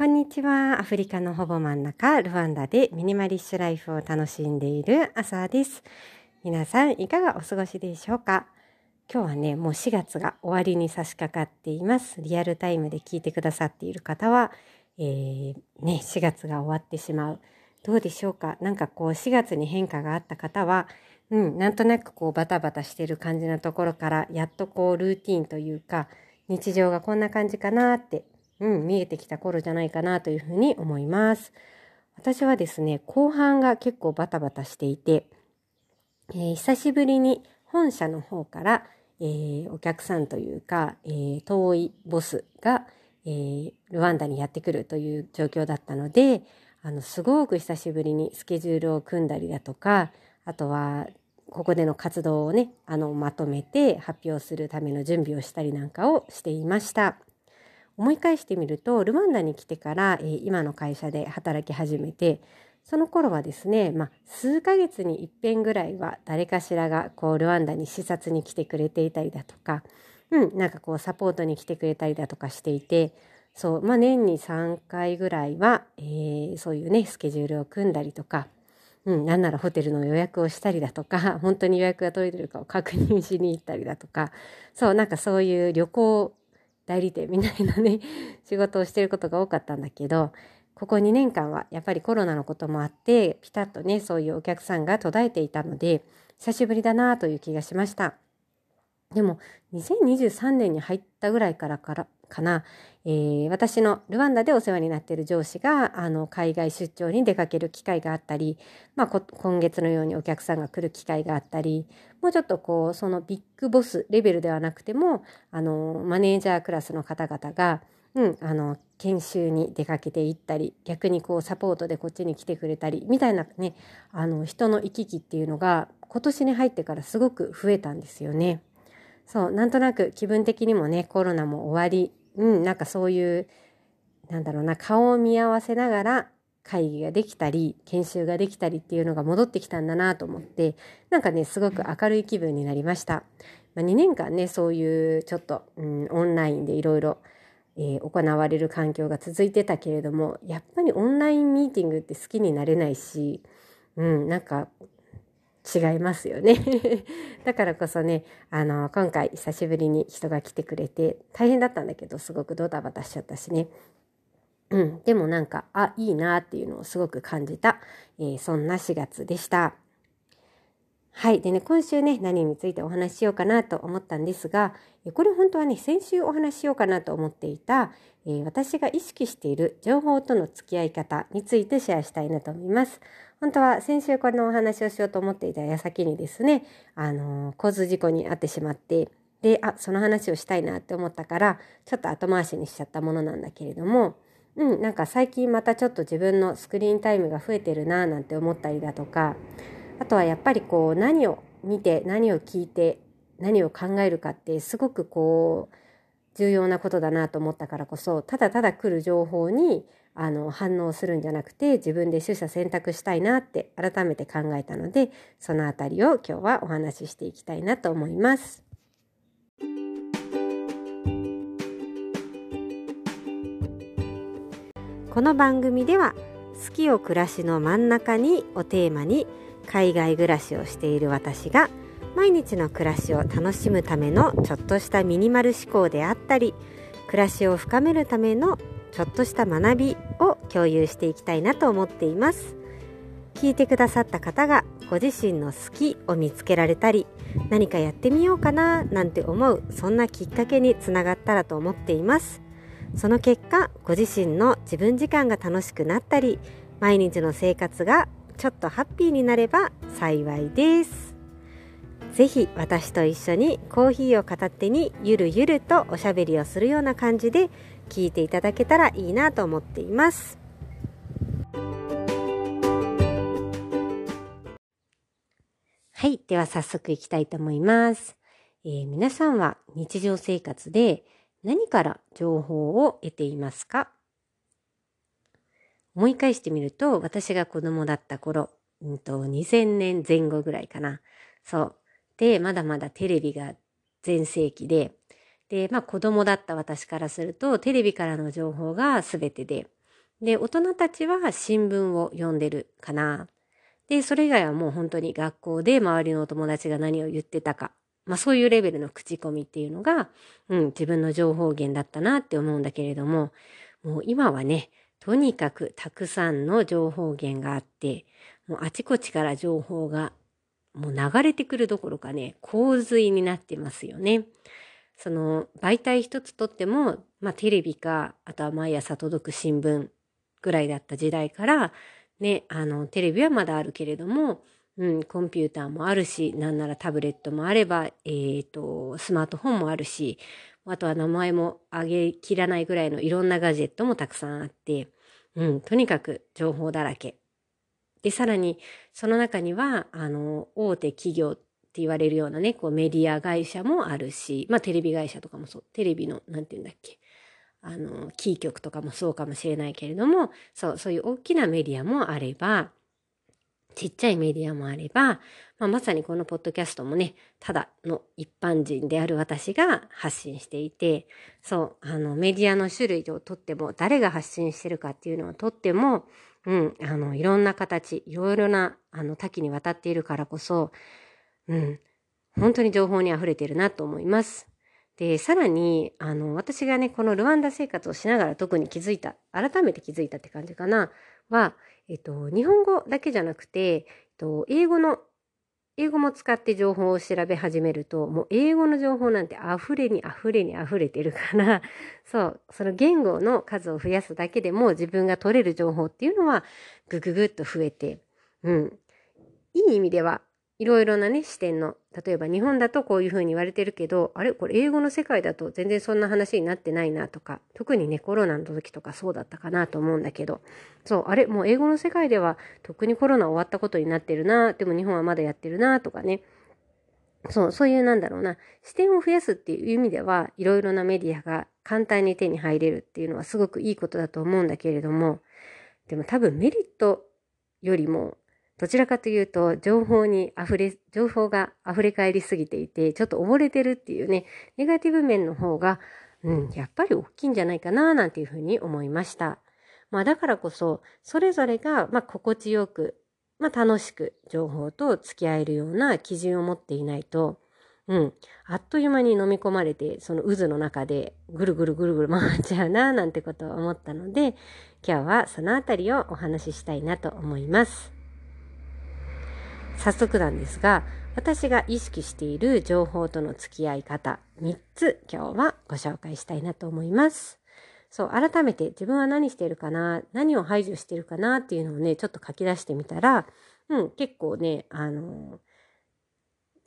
こんにちは。アフリカのほぼ真ん中、ルワンダでミニマリッシュライフを楽しんでいる朝です。皆さん、いかがお過ごしでしょうか？今日はね、もう4月が終わりに差し掛かっています。リアルタイムで聞いてくださっている方は、えー、ね、4月が終わってしまう。どうでしょうか？なんかこう、4月に変化があった方は、うん、なんとなくこう、バタバタしてる感じのところから、やっとこう、ルーティンというか、日常がこんな感じかなってうん、見えてきた頃じゃないかなというふうに思います。私はですね、後半が結構バタバタしていて、えー、久しぶりに本社の方から、えー、お客さんというか、えー、遠いボスが、え、ルワンダにやってくるという状況だったので、あの、すごく久しぶりにスケジュールを組んだりだとか、あとは、ここでの活動をね、あの、まとめて発表するための準備をしたりなんかをしていました。思い返してみるとルワンダに来てから、えー、今の会社で働き始めてその頃はですね、まあ、数ヶ月に一遍ぐらいは誰かしらがこうルワンダに視察に来てくれていたりだとか、うん、なんかこうサポートに来てくれたりだとかしていてそう、まあ、年に3回ぐらいは、えー、そういうねスケジュールを組んだりとか、うん、なんならホテルの予約をしたりだとか 本当に予約が取れてるかを確認しに行ったりだとかそうなんかそういう旅行代理店みたいなね、仕事をしてることが多かったんだけど、ここ2年間はやっぱりコロナのこともあって、ピタッとね、そういうお客さんが途絶えていたので、久しぶりだなという気がしました。でも、2023年に入ったぐらいからからかな、えー、私のルワンダでお世話になっている上司があの海外出張に出かける機会があったり、まあ、今月のようにお客さんが来る機会があったりもうちょっとこうそのビッグボスレベルではなくてもあのマネージャークラスの方々が、うん、あの研修に出かけていったり逆にこうサポートでこっちに来てくれたりみたいなねあの人の行き来っていうのが今年に入ってからすごく増えたんですよね。そうなんとなく気分的にもねコロナも終わりうん、なんかそういう、なんだろうな、顔を見合わせながら会議ができたり、研修ができたりっていうのが戻ってきたんだなと思って、なんかね、すごく明るい気分になりました。まあ、2年間ね、そういうちょっと、うん、オンラインでいろいろ行われる環境が続いてたけれども、やっぱりオンラインミーティングって好きになれないし、うん、なんか違いますよね だからこそね、あの、今回久しぶりに人が来てくれて、大変だったんだけど、すごくドタバタしちゃったしね。うん、でもなんか、あ、いいなっていうのをすごく感じた、えー、そんな4月でした。はい。でね、今週ね、何についてお話ししようかなと思ったんですが、これ本当はね、先週お話ししようかなと思っていた、えー、私が意識している情報との付き合い方についてシェアしたいなと思います。本当は先週このお話をしようと思っていた矢先にですね、あの、交通事故に遭ってしまって、で、あ、その話をしたいなって思ったから、ちょっと後回しにしちゃったものなんだけれども、うん、なんか最近またちょっと自分のスクリーンタイムが増えてるなぁなんて思ったりだとか、あとはやっぱりこう何を見て何を聞いて何を考えるかってすごくこう重要なことだなと思ったからこそただただ来る情報にあの反応するんじゃなくて自分で取捨選択したいなって改めて考えたのでそのあたりを今日はお話ししていきたいなと思います。この番組では「好きを暮らしの真ん中に」をテーマに海外暮らしをしている私が毎日の暮らしを楽しむためのちょっとしたミニマル思考であったり暮らしを深めるためのちょっとした学びを共有していきたいなと思っています。聞いてくださった方がご自身の好きを見つけられたり何かやってみようかななんて思うそんなきっかけにつながったらと思っています。その結果ご自身の自分時間が楽しくなったり毎日の生活がちょっとハッピーになれば幸いです。ぜひ私と一緒にコーヒーを片手にゆるゆるとおしゃべりをするような感じで聞いていただけたらいいなと思っています。はい。では早速いきたいと思います。えー、皆さんは日常生活で何から情報を得ていますか？思い返してみると、私が子供だった頃、うんと、2000年前後ぐらいかな。そう。で、まだまだテレビが全盛期で、で、まあ子供だった私からすると、テレビからの情報が全てで、で、大人たちは新聞を読んでるかな。で、それ以外はもう本当に学校で周りのお友達が何を言ってたか。まあそういうレベルの口コミっていうのが、うん、自分の情報源だったなって思うんだけれども、もう今はね、とにかくたくさんの情報源があって、もうあちこちから情報がもう流れてくるどころかね、洪水になってますよね。その媒体一つとっても、まあテレビか、あとは毎朝届く新聞ぐらいだった時代から、ね、あの、テレビはまだあるけれども、うん、コンピューターもあるし、なんならタブレットもあれば、えっ、ー、と、スマートフォンもあるし、あとは名前も挙げきらないぐらいのいろんなガジェットもたくさんあって、うん、とにかく情報だらけ。で、さらに、その中には、あの、大手企業って言われるようなね、こうメディア会社もあるし、まあテレビ会社とかもそう、テレビの、なんて言うんだっけ、あの、キー局とかもそうかもしれないけれども、そう、そういう大きなメディアもあれば、ちっちゃいメディアもあれば、まあ、まさにこのポッドキャストもね、ただの一般人である私が発信していて、そう、あの、メディアの種類をとっても、誰が発信してるかっていうのをとっても、うん、あの、いろんな形、いろいろな、あの、多岐にわたっているからこそ、うん、本当に情報に溢れてるなと思います。で、さらに、あの、私がね、このルワンダ生活をしながら特に気づいた、改めて気づいたって感じかな、は、えっと、日本語だけじゃなくて、えっと、英語の、英語も使って情報を調べ始めると、もう英語の情報なんて溢れに溢れに溢れてるから、そう、その言語の数を増やすだけでも自分が取れる情報っていうのはぐぐぐっと増えて、うん。いい意味ではいろいろなね、視点の、例えば日本だとこういうふうに言われてるけど、あれこれ英語の世界だと全然そんな話になってないなとか、特にね、コロナの時とかそうだったかなと思うんだけど、そう、あれもう英語の世界ではとっくにコロナ終わったことになってるな、でも日本はまだやってるなとかね、そう、そういうなんだろうな、視点を増やすっていう意味では、いろいろなメディアが簡単に手に入れるっていうのはすごくいいことだと思うんだけれども、でも多分メリットよりもどちらかというと、情報に溢れ、情報が溢れ返りすぎていて、ちょっと溺れてるっていうね、ネガティブ面の方が、うん、やっぱり大きいんじゃないかな、なんていうふうに思いました。まあだからこそ、それぞれが、まあ心地よく、まあ楽しく情報と付き合えるような基準を持っていないと、うん、あっという間に飲み込まれて、その渦の中でぐるぐるぐるぐる回っちゃうな、なんてことを思ったので、今日はそのあたりをお話ししたいなと思います。早速なんですが、私が意識している情報との付き合い方3つ今日はご紹介したいなと思います。そう、改めて自分は何してるかな、何を排除してるかなっていうのをね、ちょっと書き出してみたら、うん、結構ね、あの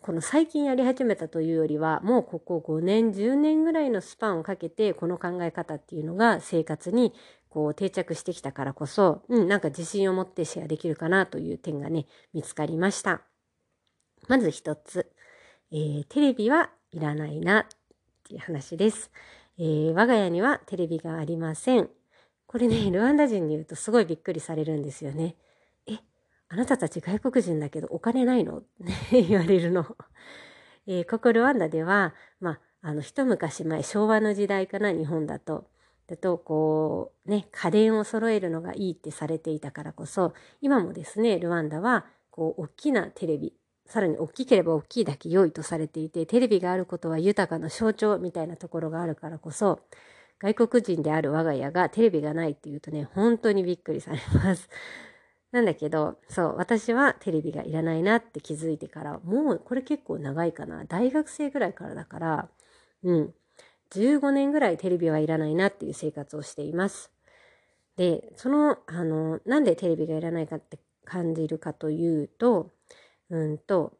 この最近やり始めたというよりは、もうここ5年、10年ぐらいのスパンをかけて、この考え方っていうのが生活にこう定着してきたからこそ、うん、なんか自信を持ってシェアできるかなという点がね、見つかりました。まず一つ、えー、テレビはいらないなっていう話です、えー、我が家にはテレビがありません。これね、ルワンダ人に言うとすごいびっくりされるんですよね。あなたたち外国人だけどお金ないの？って 言われるの。えー、ここルワンダでは、まあ、あの、一昔前、昭和の時代かな、日本だと。だとこうね家電を揃えるのがいいってされていたからこそ今もですねルワンダはこう大きなテレビさらに大きければ大きいだけ良いとされていてテレビがあることは豊かな象徴みたいなところがあるからこそ外国人である我が家がテレビがないっていうとね本当にびっくりされます。なんだけど、そう、私はテレビがいらないなって気づいてから、もうこれ結構長いかな。大学生ぐらいからだから、うん。15年ぐらいテレビはいらないなっていう生活をしています。で、その、あの、なんでテレビがいらないかって感じるかというと、うんと、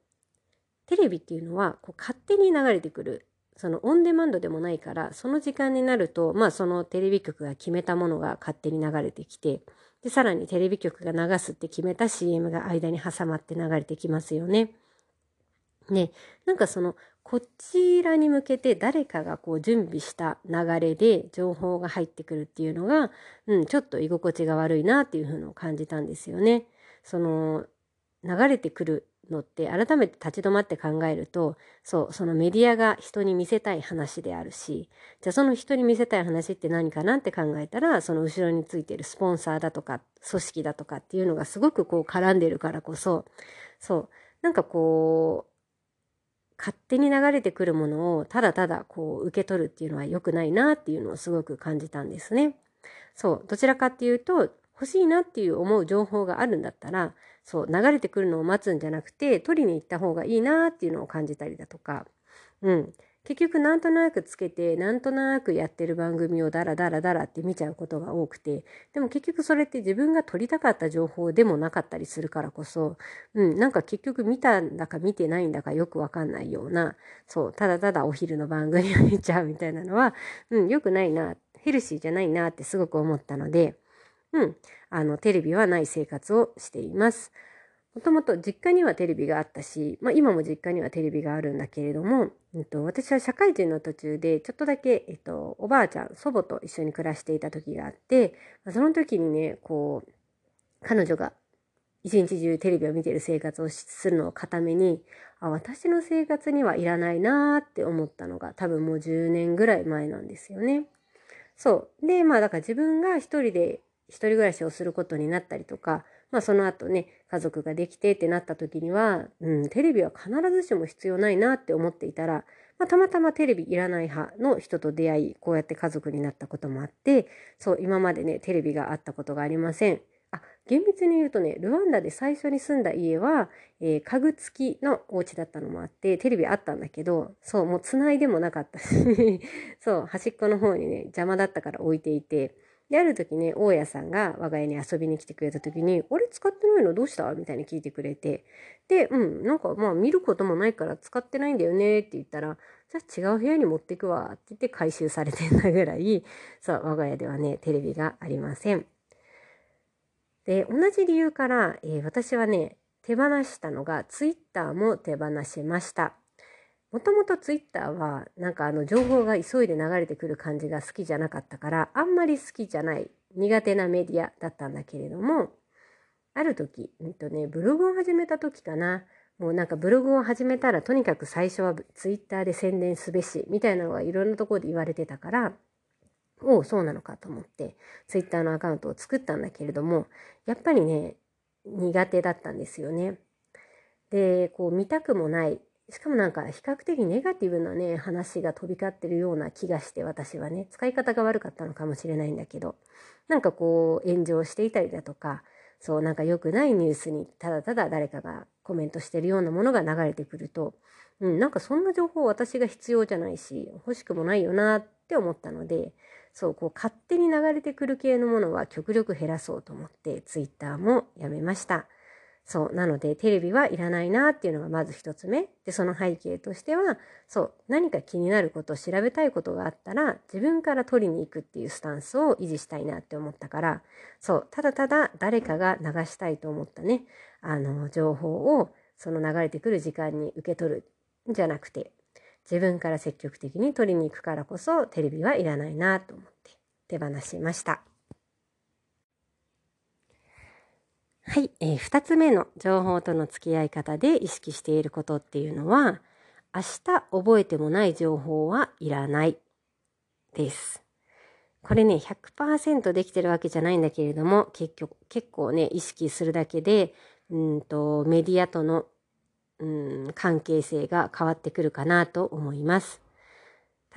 テレビっていうのはこう勝手に流れてくる。そのオンデマンドでもないから、その時間になると、まあそのテレビ局が決めたものが勝手に流れてきて、で、さらにテレビ局が流すって決めた CM が間に挟まって流れてきますよね。ね、なんかそのこちらに向けて誰かがこう準備した流れで情報が入ってくるっていうのが、うん、ちょっと居心地が悪いなっていうふうの感じたんですよね。その流れてくるのって改めて立ち止まって考えるとそうそのメディアが人に見せたい話であるしじゃあその人に見せたい話って何かなって考えたらその後ろについてるスポンサーだとか組織だとかっていうのがすごくこう絡んでるからこそそうなんかこう勝手に流れてくるものをただただこう受け取るっていうのは良くないなっていうのをすごく感じたんですね。そう、どちらかっていうと欲しいなっていう思う情報があるんだったらそう流れてくるのを待つんじゃなくて取りに行った方がいいなっていうのを感じたりだとか、うん、結局なんとなくつけてなんとなくやってる番組をダラダラダラって見ちゃうことが多くてでも結局それって自分が撮りたかった情報でもなかったりするからこそ、うん、なんか結局見たんだか見てないんだかよくわかんないようなそうただただお昼の番組を見ちゃうみたいなのは、うん、良くないなヘルシーじゃないなってすごく思ったので、うん、あのテレビはない生活をしています。もともと実家にはテレビがあったし、まあ、今も実家にはテレビがあるんだけれども、えっと、私は社会人の途中でちょっとだけ、えっと、おばあちゃん祖母と一緒に暮らしていた時があって、まあ、その時にねこう彼女が一日中テレビを見てる生活をするのを固めにあ私の生活にはいらないなーって思ったのが多分もう10年ぐらい前なんですよね。そう。で、まあだから自分が一人で一人暮らしをすることになったりとか、まあその後ね、家族ができてってなった時には、うん、テレビは必ずしも必要ないなって思っていたら、まあ、たまたまテレビいらない派の人と出会い、こうやって家族になったこともあって、そう、今までね、テレビがあったことがありません。あ、厳密に言うとね、ルワンダで最初に住んだ家は、えー、家具付きのお家だったのもあって、テレビあったんだけど、そう、もう繋いでもなかったし、そう、端っこの方にね、邪魔だったから置いていて、で、ある時ね、大家さんが我が家に遊びに来てくれた時に、俺使ってないの？どうした？みたいに聞いてくれて、で、うん、なんかまあ見ることもないから使ってないんだよねって言ったら、じゃあ違う部屋に持ってくわって言って回収されてんだぐらい、そう、我が家ではね、テレビがありません。で、同じ理由から、えー、私はね、手放したのが、ツイッターも手放しました。もともとツイッターはなんかあの情報が急いで流れてくる感じが好きじゃなかったからあんまり好きじゃない苦手なメディアだったんだけれどもある時、えっとね、ブログを始めた時かなもうなんかブログを始めたらとにかく最初はツイッターで宣伝すべしみたいなのがいろんなところで言われてたからおおそうなのかと思ってツイッターのアカウントを作ったんだけれどもやっぱりね苦手だったんですよね。でこう見たくもないしかもなんか比較的ネガティブなね話が飛び交ってるような気がして私はね使い方が悪かったのかもしれないんだけどなんかこう炎上していたりだとかそうなんか良くないニュースにただただ誰かがコメントしてるようなものが流れてくると、うん、なんかそんな情報私が必要じゃないし欲しくもないよなって思ったのでそうこう勝手に流れてくる系のものは極力減らそうと思ってツイッターもやめました。そう。なので、テレビはいらないなっていうのがまず一つ目。で、その背景としては、そう。何か気になることを調べたいことがあったら、自分から取りに行くっていうスタンスを維持したいなって思ったから、そう。ただただ誰かが流したいと思ったね、あの、情報を、その流れてくる時間に受け取るんじゃなくて、自分から積極的に取りに行くからこそ、テレビはいらないなと思って手放しました。はい、えー、2つ目の情報との付き合い方で意識していることっていうのは明日覚えてもない情報はいらないです。これね100%できてるわけじゃないんだけれども結局結構ね意識するだけでうんとメディアとのうん関係性が変わってくるかなと思います。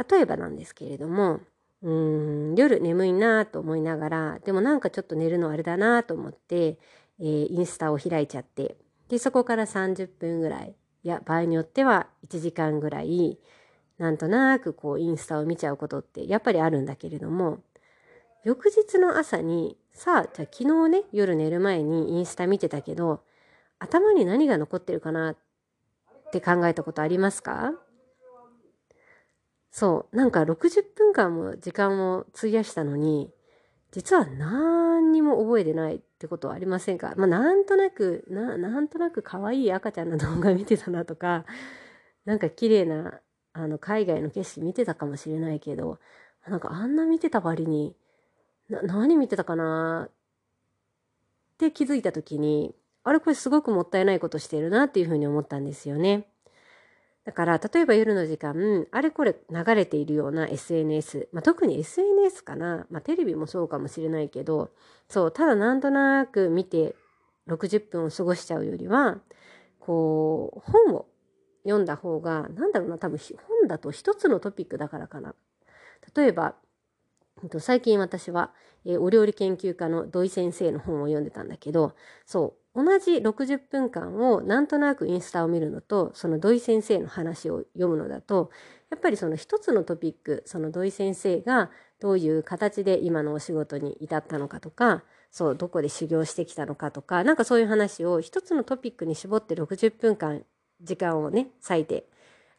例えばなんですけれどもうん夜眠いなと思いながらでもなんかちょっと寝るのあれだなと思ってえー、インスタを開いちゃってでそこから30分ぐらいいや場合によっては1時間ぐらいなんとなくこうインスタを見ちゃうことってやっぱりあるんだけれども翌日の朝にさあじゃあ昨日ね夜寝る前にインスタ見てたけど頭に何が残ってるかなって考えたことありますか？そうなんか60分間も時間を費やしたのに実は何にも覚えてないってことはありませんか？まあ、なんとなく、な、なんとなく可愛い赤ちゃんの動画見てたなとか、なんか綺麗な、あの、海外の景色見てたかもしれないけど、なんかあんな見てた割に、な、何見てたかなって気づいた時に、あれこれすごくもったいないことしてるなっていうふうに思ったんですよね。だから、例えば夜の時間、あれこれ流れているような SNS、まあ、特に SNS かな、まあ、テレビもそうかもしれないけど、そう、ただなんとなく見て60分を過ごしちゃうよりは、こう、本を読んだ方が、なんだろうな、多分本だと一つのトピックだからかな。例えば、最近私は、えお料理研究家の土井先生の本を読んでたんだけど、そう、同じ60分間をなんとなくインスタを見るのと、その土井先生の話を読むのだと、やっぱりその一つのトピック、その土井先生がどういう形で今のお仕事に至ったのかとか、そう、どこで修行してきたのかとか、なんかそういう話を一つのトピックに絞って60分間時間をね、割いて、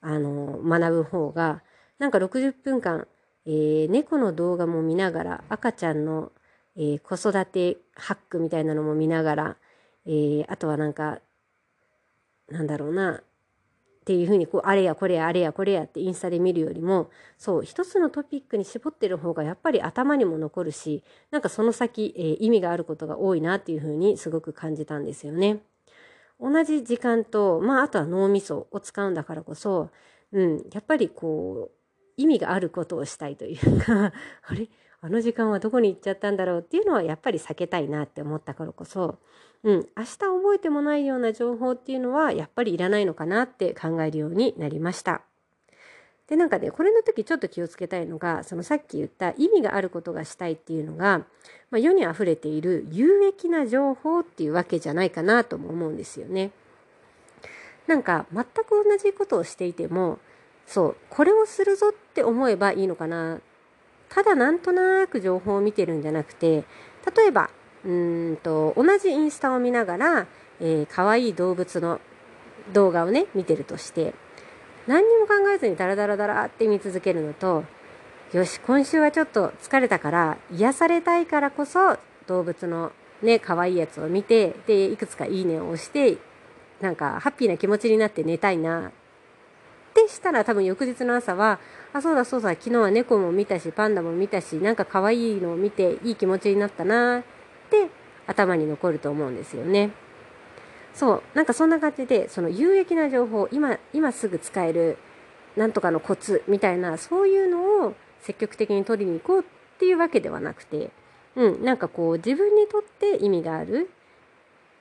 あの、学ぶ方が、なんか60分間、えー、猫の動画も見ながら、赤ちゃんの、えー、子育てハックみたいなのも見ながら、えー、あとはなんか、なんだろうな、っていうふうにこう、あれやこれやあれやこれやってインスタで見るよりも、そう、一つのトピックに絞ってる方がやっぱり頭にも残るし、なんかその先、えー、意味があることが多いなっていうふうにすごく感じたんですよね。同じ時間と、まあ、あとは脳みそを使うんだからこそ、うん、やっぱりこう、意味があることをしたいというか あれ？あの時間はどこに行っちゃったんだろうっていうのはやっぱり避けたいなって思ったからこそ、うん、明日覚えてもないような情報っていうのはやっぱりいらないのかなって考えるようになりました。で、なんかね、これの時ちょっと気をつけたいのが、そのさっき言った意味があることがしたいっていうのが、まあ、世に溢れている有益な情報っていうわけじゃないかなとも思うんですよね。なんか全く同じことをしていても、そう、これをするぞって思えばいいのかな。ただなんとなく情報を見てるんじゃなくて、例えば、うんと、同じインスタを見ながら、えー、可愛い動物の動画をね、見てるとして、何にも考えずにダラダラダラって見続けるのと、よし、今週はちょっと疲れたから癒されたいからこそ動物のね、可愛いやつを見て、で、いくつかいいねを押して、なんかハッピーな気持ちになって寝たいなってしたら多分翌日の朝は、あ、そうだそうだ、昨日は猫も見たし、パンダも見たし、なんか可愛いのを見ていい気持ちになったなって頭に残ると思うんですよね。そう。なんかそんな感じでその有益な情報今今すぐ使えるなんとかのコツみたいなそういうのを積極的に取りに行こうっていうわけではなくて、うん、なんかこう自分にとって意味がある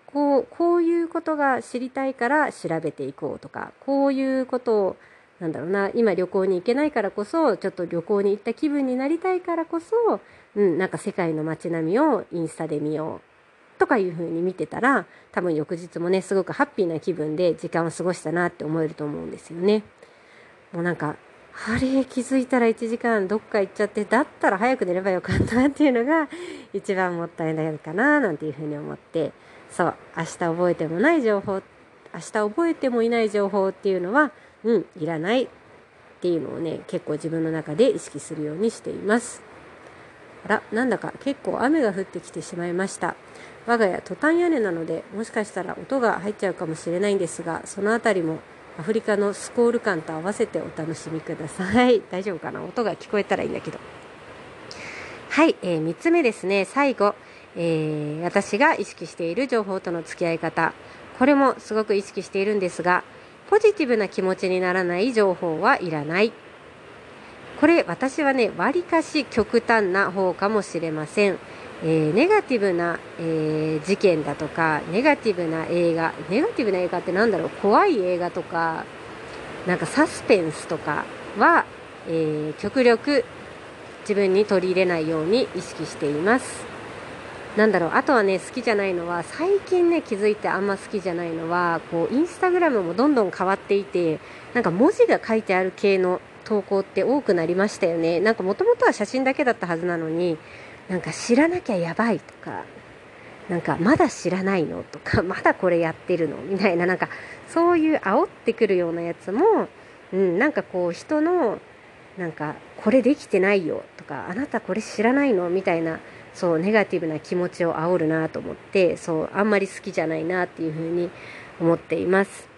こうこういうことが知りたいから調べていこうとかこういうことをなんだろうな今旅行に行けないからこそちょっと旅行に行った気分になりたいからこそ、うん、なんか世界の街並みをインスタで見ようとかいう風に見てたら多分翌日もねすごくハッピーな気分で時間を過ごしたなって思えると思うんですよね。もうなんかあれ気づいたら1時間どっか行っちゃってだったら早く寝ればよかったっていうのが一番もったいないかななんていうふうに思ってそう明日覚えてもない情報明日覚えてもいない情報っていうのはうんいらないっていうのをね結構自分の中で意識するようにしています。あらなんだか結構雨が降ってきてしまいました。我が家トタン屋根なのでもしかしたら音が入っちゃうかもしれないんですがその辺りもアフリカのスコール感と合わせてお楽しみください。大丈夫かな？音が聞こえたらいいんだけど。はい、えー、3つ目ですね。最後、えー、私が意識している情報との付き合い方。これもすごく意識しているんですがポジティブな気持ちにならない情報はいらない。これ私はねわりかし極端な方かもしれません。えー、ネガティブな、えー、事件だとかネガティブな映画ネガティブな映画って何だろう？怖い映画とかなんかサスペンスとかは、えー、極力自分に取り入れないように意識しています。なんだろうあとはね好きじゃないのは最近ね気づいてあんま好きじゃないのはこうインスタグラムもどんどん変わっていてなんか文字が書いてある系の投稿って多くなりましたよね。なんかもともとは写真だけだったはずなのになんか知らなきゃやばいとかなんかまだ知らないのとか まだこれやってるのみたいななんかそういう煽ってくるようなやつも、うん、なんかこう人のなんかこれできてないよとかあなたこれ知らないのみたいなそうネガティブな気持ちを煽るなと思ってそうあんまり好きじゃないなっていうふうに思っています。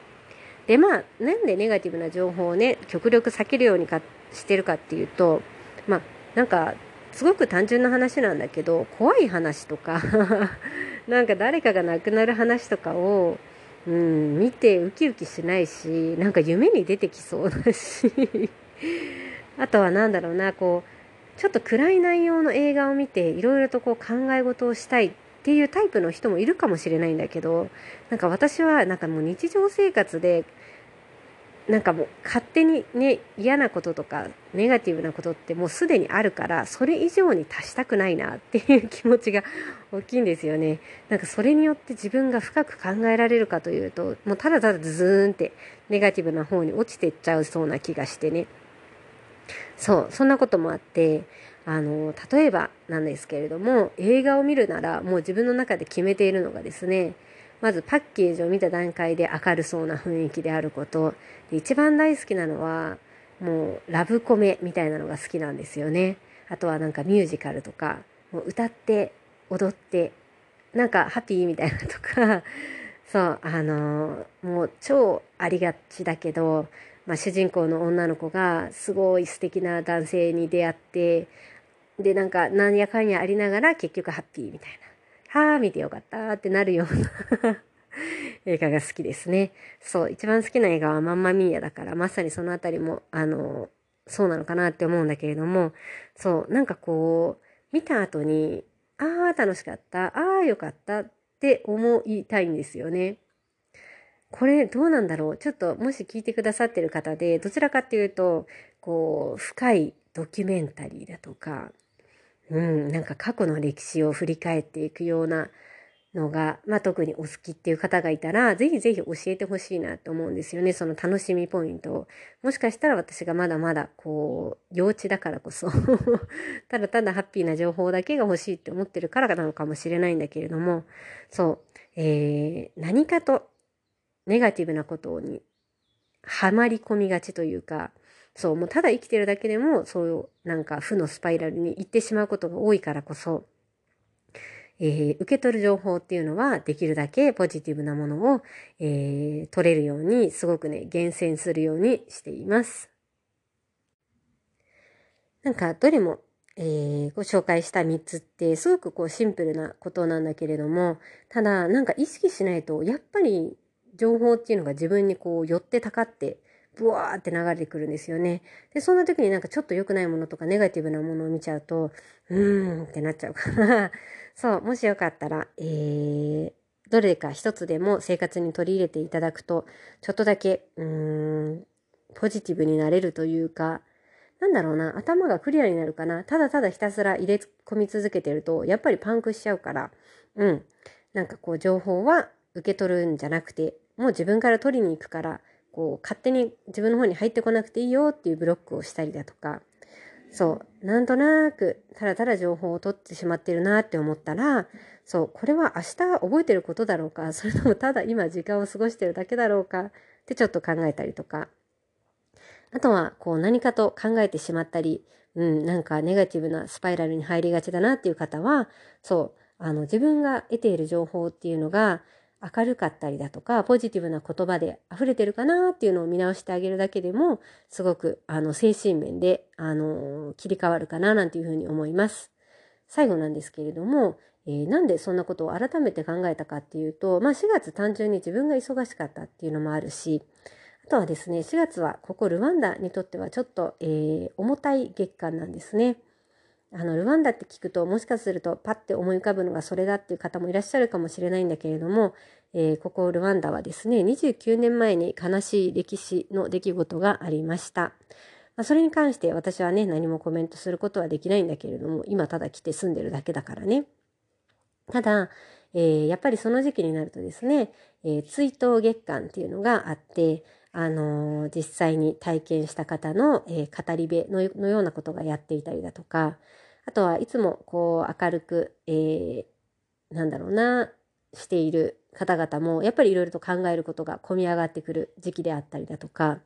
でまあなんでネガティブな情報をね極力避けるようにかしてるかっていうとまあなんかすごく単純な話なんだけど怖い話とか なんか誰かが亡くなる話とかを、うん、見てウキウキしないし、なんか夢に出てきそうだし、あとは何だろうな、こう、ちょっと暗い内容の映画を見て、いろいろとこう考え事をしたいっていうタイプの人もいるかもしれないんだけど、なんか私はなんかもう日常生活でなんかもう勝手にね嫌なこととかネガティブなことってもうすでにあるからそれ以上に足したくないなっていう気持ちが大きいんですよね。なんかそれによって自分が深く考えられるかというともうただただズーンってネガティブな方に落ちていっちゃうそうな気がしてね。そうそんなこともあってあの例えばなんですけれども映画を見るならもう自分の中で決めているのがですねまずパッケージを見た段階で明るそうな雰囲気であること。で一番大好きなのはもうラブコメみたいなのが好きなんですよね。あとはなんかミュージカルとかもう歌って踊ってなんかハッピーみたいなとか。そうあのもう超ありがちだけど、まあ、主人公の女の子がすごい素敵な男性に出会ってでなんかなんやかんやありながら結局ハッピーみたいなはあ、見てよかったってなるような 映画が好きですね。そう、一番好きな映画はマンマミーヤだから、まさにそのあたりも、あの、そうなのかなって思うんだけれども、そう、なんかこう、見た後に、ああ、楽しかった、ああ、よかったって思いたいんですよね。これどうなんだろう？ちょっともし聞いてくださってる方で、どちらかっていうと、こう、深いドキュメンタリーだとか、うん、なんか過去の歴史を振り返っていくようなのが、まあ、特にお好きっていう方がいたら、ぜひぜひ教えてほしいなと思うんですよね。その楽しみポイントを。もしかしたら私がまだまだ、こう、幼稚だからこそ ただただハッピーな情報だけが欲しいって思ってるからなのかもしれないんだけれども、そう、えー、何かとネガティブなことにはまり込みがちというか、そう、もうただ生きてるだけでも、そういうなんか負のスパイラルに行ってしまうことが多いからこそ、えー、受け取る情報っていうのはできるだけポジティブなものを、えー、取れるようにすごくね、厳選するようにしています。なんかどれも、えー、ご紹介した3つってすごくこうシンプルなことなんだけれども、ただなんか意識しないとやっぱり情報っていうのが自分にこう寄ってたかってブワーって流れてくるんですよね。で、そんな時になんかちょっと良くないものとかネガティブなものを見ちゃうと、うーんってなっちゃうから、そう、もしよかったら、えー、どれか一つでも生活に取り入れていただくと、ちょっとだけ、うーん、ポジティブになれるというか、なんだろうな、頭がクリアになるかな。ただただひたすら入れ込み続けてると、やっぱりパンクしちゃうから、うん。なんかこう、情報は受け取るんじゃなくて、もう自分から取りに行くから、こう勝手に自分の方に入ってこなくていいよっていうブロックをしたりだとか。そう。なんとなくただただ情報を取ってしまってるなって思ったらそう。これは明日覚えてることだろうか。それともただ今時間を過ごしてるだけだろうか。ってちょっと考えたりとか。あとはこう何かと考えてしまったりうん、なんかネガティブなスパイラルに入りがちだなっていう方はそう。あの自分が得ている情報っていうのが明るかったりだとか、ポジティブな言葉で溢れてるかなっていうのを見直してあげるだけでも、すごく、あの、精神面で、あの、切り替わるかななんていうふうに思います。最後なんですけれども、えー、なんでそんなことを改めて考えたかっていうと、まあ4月単純に自分が忙しかったっていうのもあるし、あとはですね、4月はここルワンダにとってはちょっと、えー、重たい月間なんですね。あのルワンダって聞くともしかするとパッて思い浮かぶのがそれだっていう方もいらっしゃるかもしれないんだけれども、えー、ここルワンダはですね29年前に悲しい歴史の出来事がありました。まあ、それに関して私はね何もコメントすることはできないんだけれども今ただ来て住んでるだけだからね。ただ、えー、やっぱりその時期になるとですね、えー、追悼月間っていうのがあってあの、実際に体験した方の、えー、語り部のようなことがやっていたりだとか、あとはいつもこう明るく、えー、なんだろうな、している方々もやっぱりいろいろと考えることが込み上がってくる時期であったりだとか、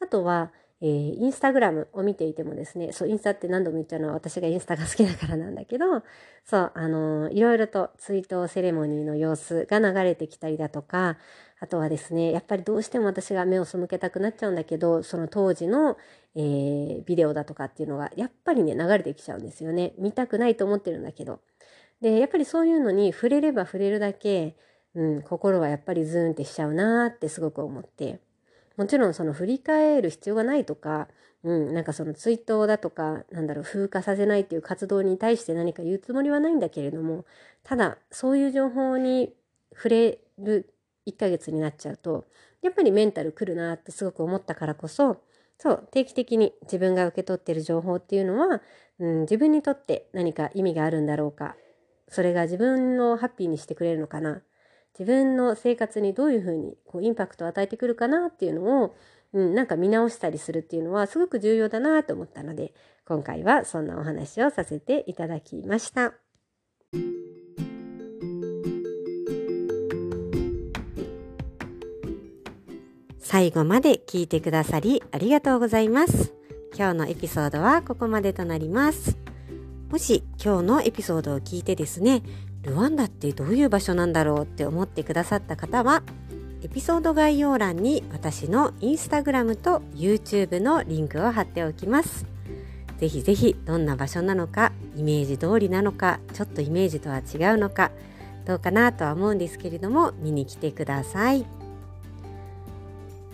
あとは、えー、インスタグラムを見ていてもですね、そう、インスタって何度も言っちゃうのは私がインスタが好きだからなんだけど、そう、あの、いろいろと追悼セレモニーの様子が流れてきたりだとか、あとはですね、やっぱりどうしても私が目を背けたくなっちゃうんだけど、その当時の、えー、ビデオだとかっていうのが、やっぱりね、流れてきちゃうんですよね。見たくないと思ってるんだけど。でやっぱりそういうのに触れれば触れるだけ、うん、心はやっぱりズーンってしちゃうなーってすごく思ってもちろんその振り返る必要がないとか、うん、なんかその追悼だとかなんだろう風化させないっていう活動に対して何か言うつもりはないんだけれどもただそういう情報に触れる1ヶ月になっちゃうとやっぱりメンタルくるなってすごく思ったからこそそう定期的に自分が受け取ってる情報っていうのは、うん、自分にとって何か意味があるんだろうかそれが自分をハッピーにしてくれるのかな自分の生活にどういうふうにこうインパクトを与えてくるかなっていうのを、うん、なんか見直したりするっていうのはすごく重要だなと思ったので今回はそんなお話をさせていただきました。最後まで聞いてくださりありがとうございます。今日のエピソードはここまでとなります。もし今日のエピソードを聞いてですね、ルワンダってどういう場所なんだろうって思ってくださった方は、エピソード概要欄に私のインスタグラムと YouTube のリンクを貼っておきます。ぜひぜひどんな場所なのか、イメージ通りなのか、ちょっとイメージとは違うのか、どうかなとは思うんですけれども、見に来てください。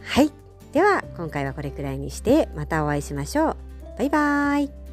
はい。では、今回はこれくらいにして、またお会いしましょう。バイバーイ。